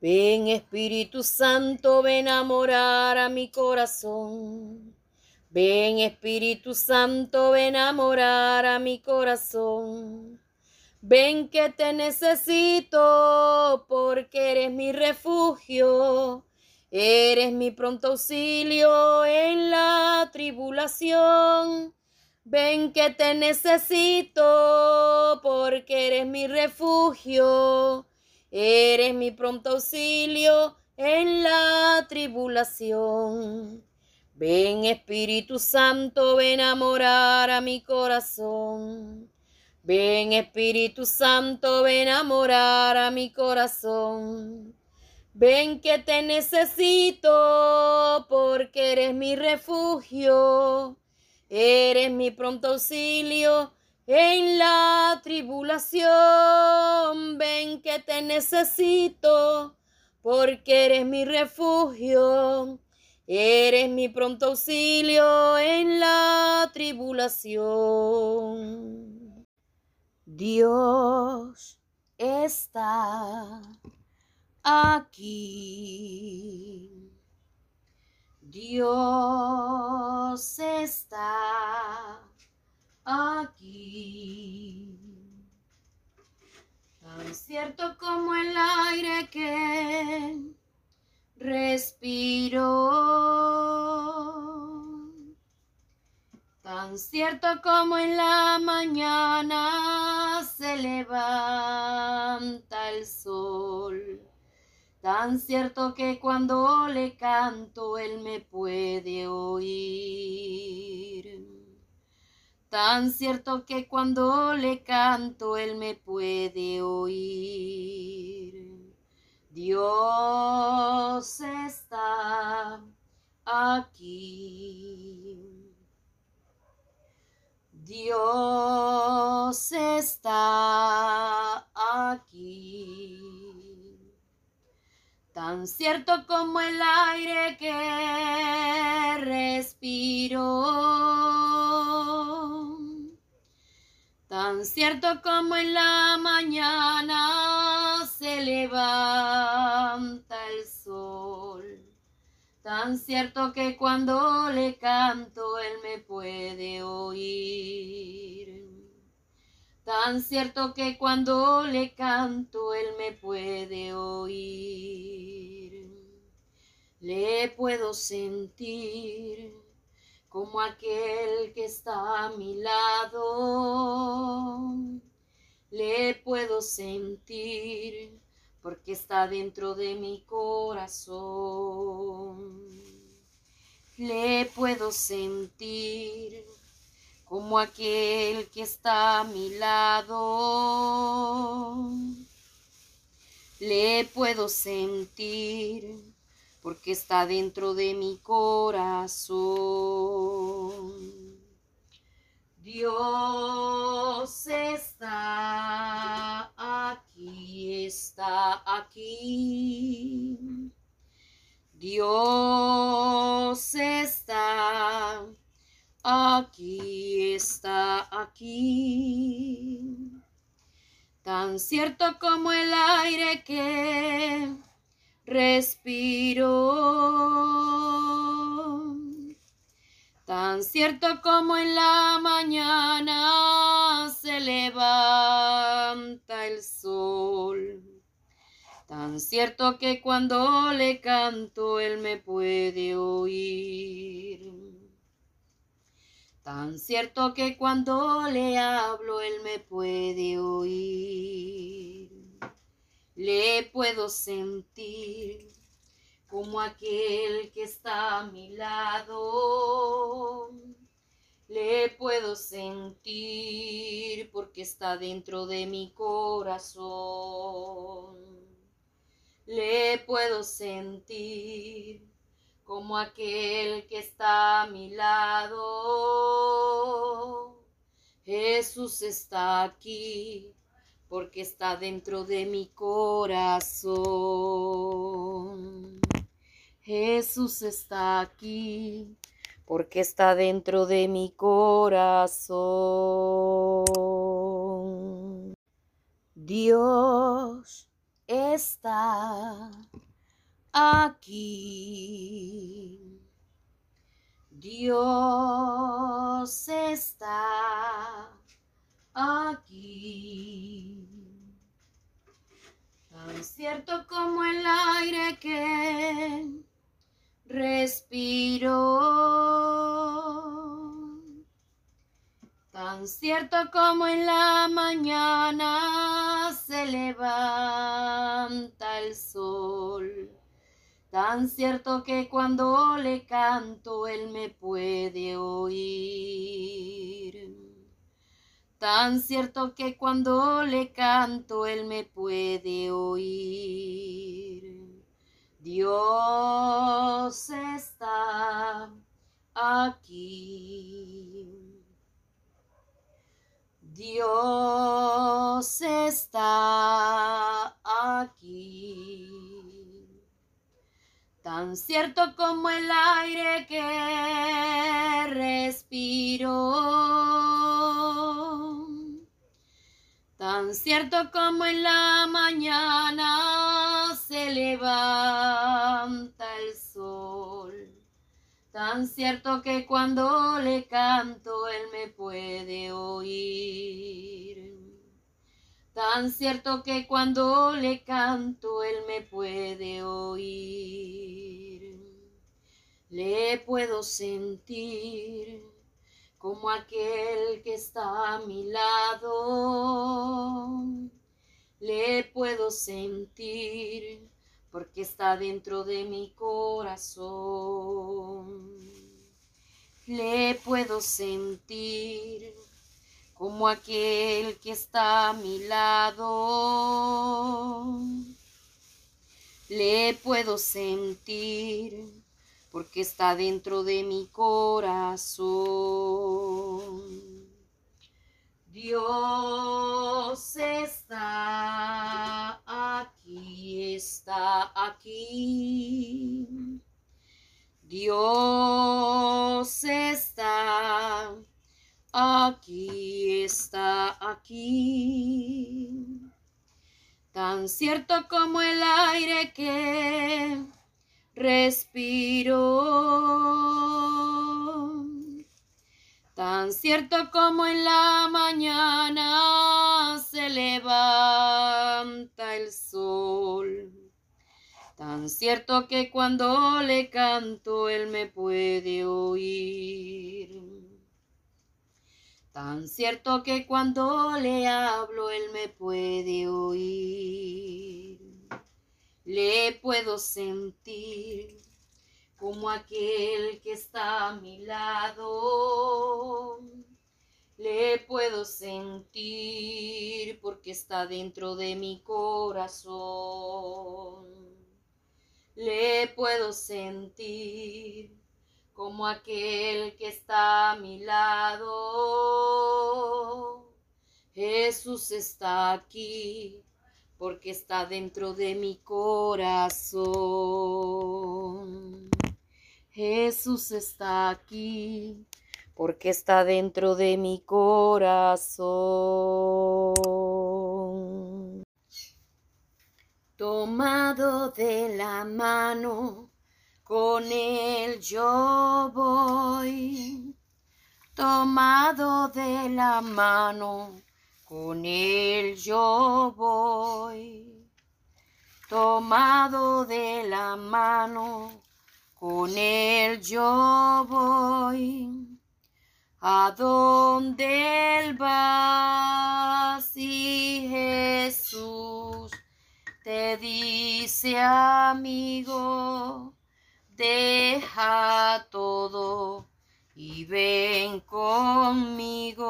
Ven Espíritu Santo, ven a morar a mi corazón. Ven Espíritu Santo, ven a morar a mi corazón. Ven que te necesito porque eres mi refugio. Eres mi pronto auxilio en la tribulación. Ven que te necesito porque eres mi refugio. Eres mi pronto auxilio en la tribulación. Ven Espíritu Santo, ven a morar a mi corazón. Ven Espíritu Santo, ven a morar a mi corazón. Ven que te necesito porque eres mi refugio. Eres mi pronto auxilio en la tribulación. Ven que te necesito, porque eres mi refugio. Eres mi pronto auxilio en la tribulación. Dios está aquí. Dios Tan cierto como en la mañana se levanta el sol. Tan cierto que cuando le canto él me puede oír. Tan cierto que cuando le canto él me puede oír. Dios está aquí. Dios está aquí. Tan cierto como el aire que respiro Tan cierto como en la mañana se levanta tan cierto que cuando le canto él me puede oír. Tan cierto que cuando le canto él me puede oír. Le puedo sentir como aquel que está a mi lado. Le puedo sentir porque está dentro de mi corazón. Le puedo sentir como aquel que está a mi lado. Le puedo sentir porque está dentro de mi corazón. Dios está aquí, está aquí. Dios está aquí, está aquí. Tan cierto como el aire que respiro. Tan cierto como en la mañana se levanta el sol. Tan cierto que cuando le canto él me puede oír. Tan cierto que cuando le hablo él me puede oír le puedo sentir como aquel que está a mi lado. Le puedo sentir porque está dentro de mi corazón. Le puedo sentir como aquel que está a mi lado. Jesús está aquí porque está dentro de mi corazón. Jesús está aquí porque está dentro de mi corazón. Dios está aquí. Dios está aquí. Tan cierto como el aire que respiro. Tan cierto como en la mañana se levanta el sol Tan cierto que cuando le canto él me puede oír. Tan cierto que cuando le canto él me puede oír. Dios está aquí. Dios está aquí tan cierto como el aire que respiro, tan cierto como en la mañana se levanta el sol, tan cierto que cuando le canto él me puede oír. Tan cierto que cuando le canto él me puede oír. Le puedo sentir como aquel que está a mi lado. Le puedo sentir porque está dentro de mi corazón. Le puedo sentir como aquel que está a mi lado. Le puedo sentir porque está dentro de mi corazón. Dios está aquí, está aquí. Dios está aquí está aquí. Tan cierto como el aire que respiro. Tan cierto como en la mañana se levanta el sol. Tan cierto que cuando le canto él me puede oír. Tan cierto que cuando le hablo él me puede oír. Le puedo sentir como aquel que está a mi lado. Le puedo sentir porque está dentro de mi corazón. Le puedo sentir como aquel que está a mi lado. Jesús está aquí porque está dentro de mi corazón. Jesús está aquí porque está dentro de mi corazón. Tomado de la mano con él yo voy, tomado de la mano, con él yo voy, tomado de la mano, con él yo voy. A donde él va, si Jesús te dice amigo, deja todo y ven conmigo.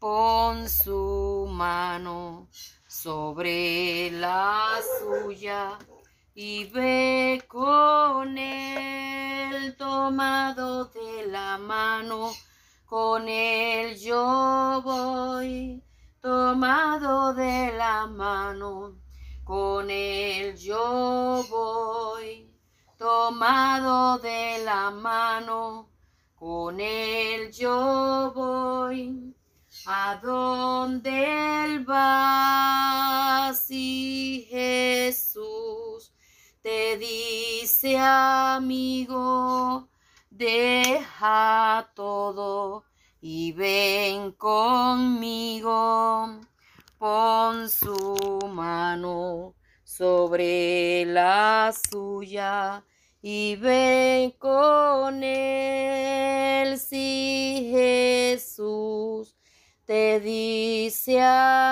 Pon su mano sobre la suya y ve con él tomado de la mano. Con él yo voy, tomado de la mano. Con él yo voy tomado de la mano, con él yo voy, a dónde él va si Jesús te dice amigo, deja todo y ven conmigo, pon su mano sobre la suya y ven con él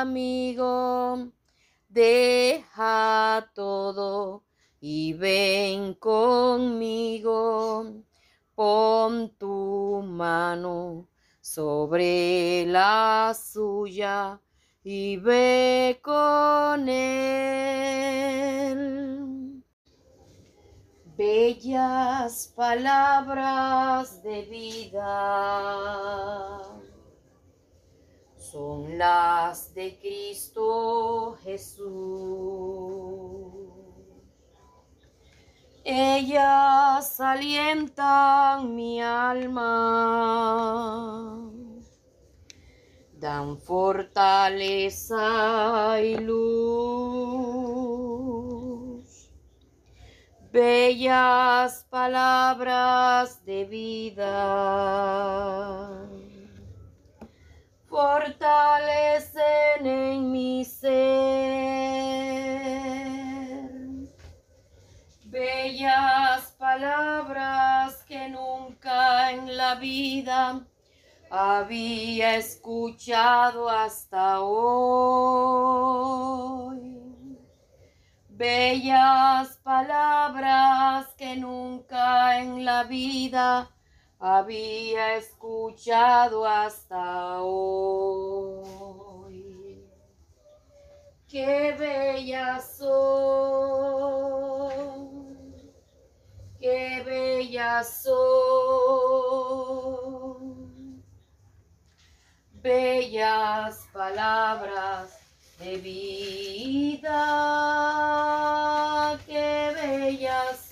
amigo, deja todo y ven conmigo, pon tu mano sobre la suya y ve con él. Bellas palabras de vida son las de Cristo Jesús. Ellas alientan mi alma, dan fortaleza y luz. Bellas palabras de vida fortalecen en mi ser. Bellas palabras que nunca en la vida había escuchado hasta hoy. Bellas palabras que nunca en la vida había escuchado hasta hoy. Qué bellas son, qué bellas son, bellas palabras de vida, qué bellas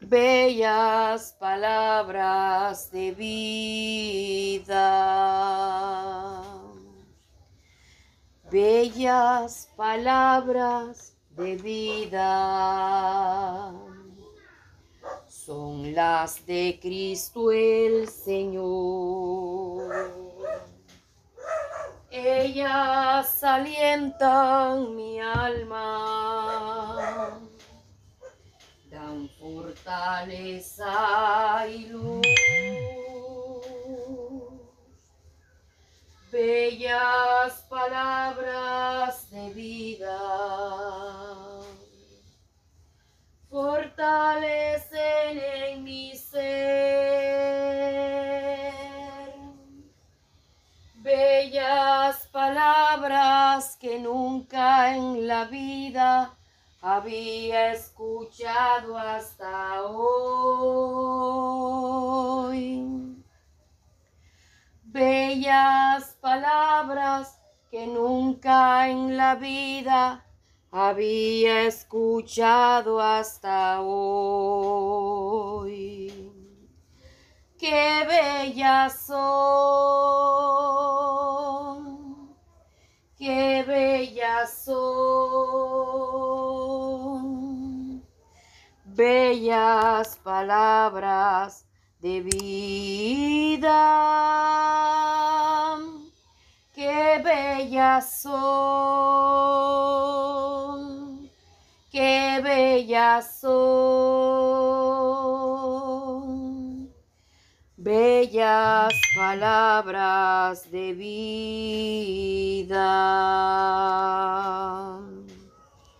bellas palabras de vida, bellas palabras de vida. Son las de Cristo el Señor ellas alientan mi alma, dan fortaleza y luz. Bellas palabras de vida fortalecen en mi ser. Palabras que nunca en la vida había escuchado hasta hoy. Bellas palabras que nunca en la vida había escuchado hasta hoy. Qué bellas son, qué bellas son, bellas palabras de vida. Qué bellas son, qué bellas son, bellas palabras de vida.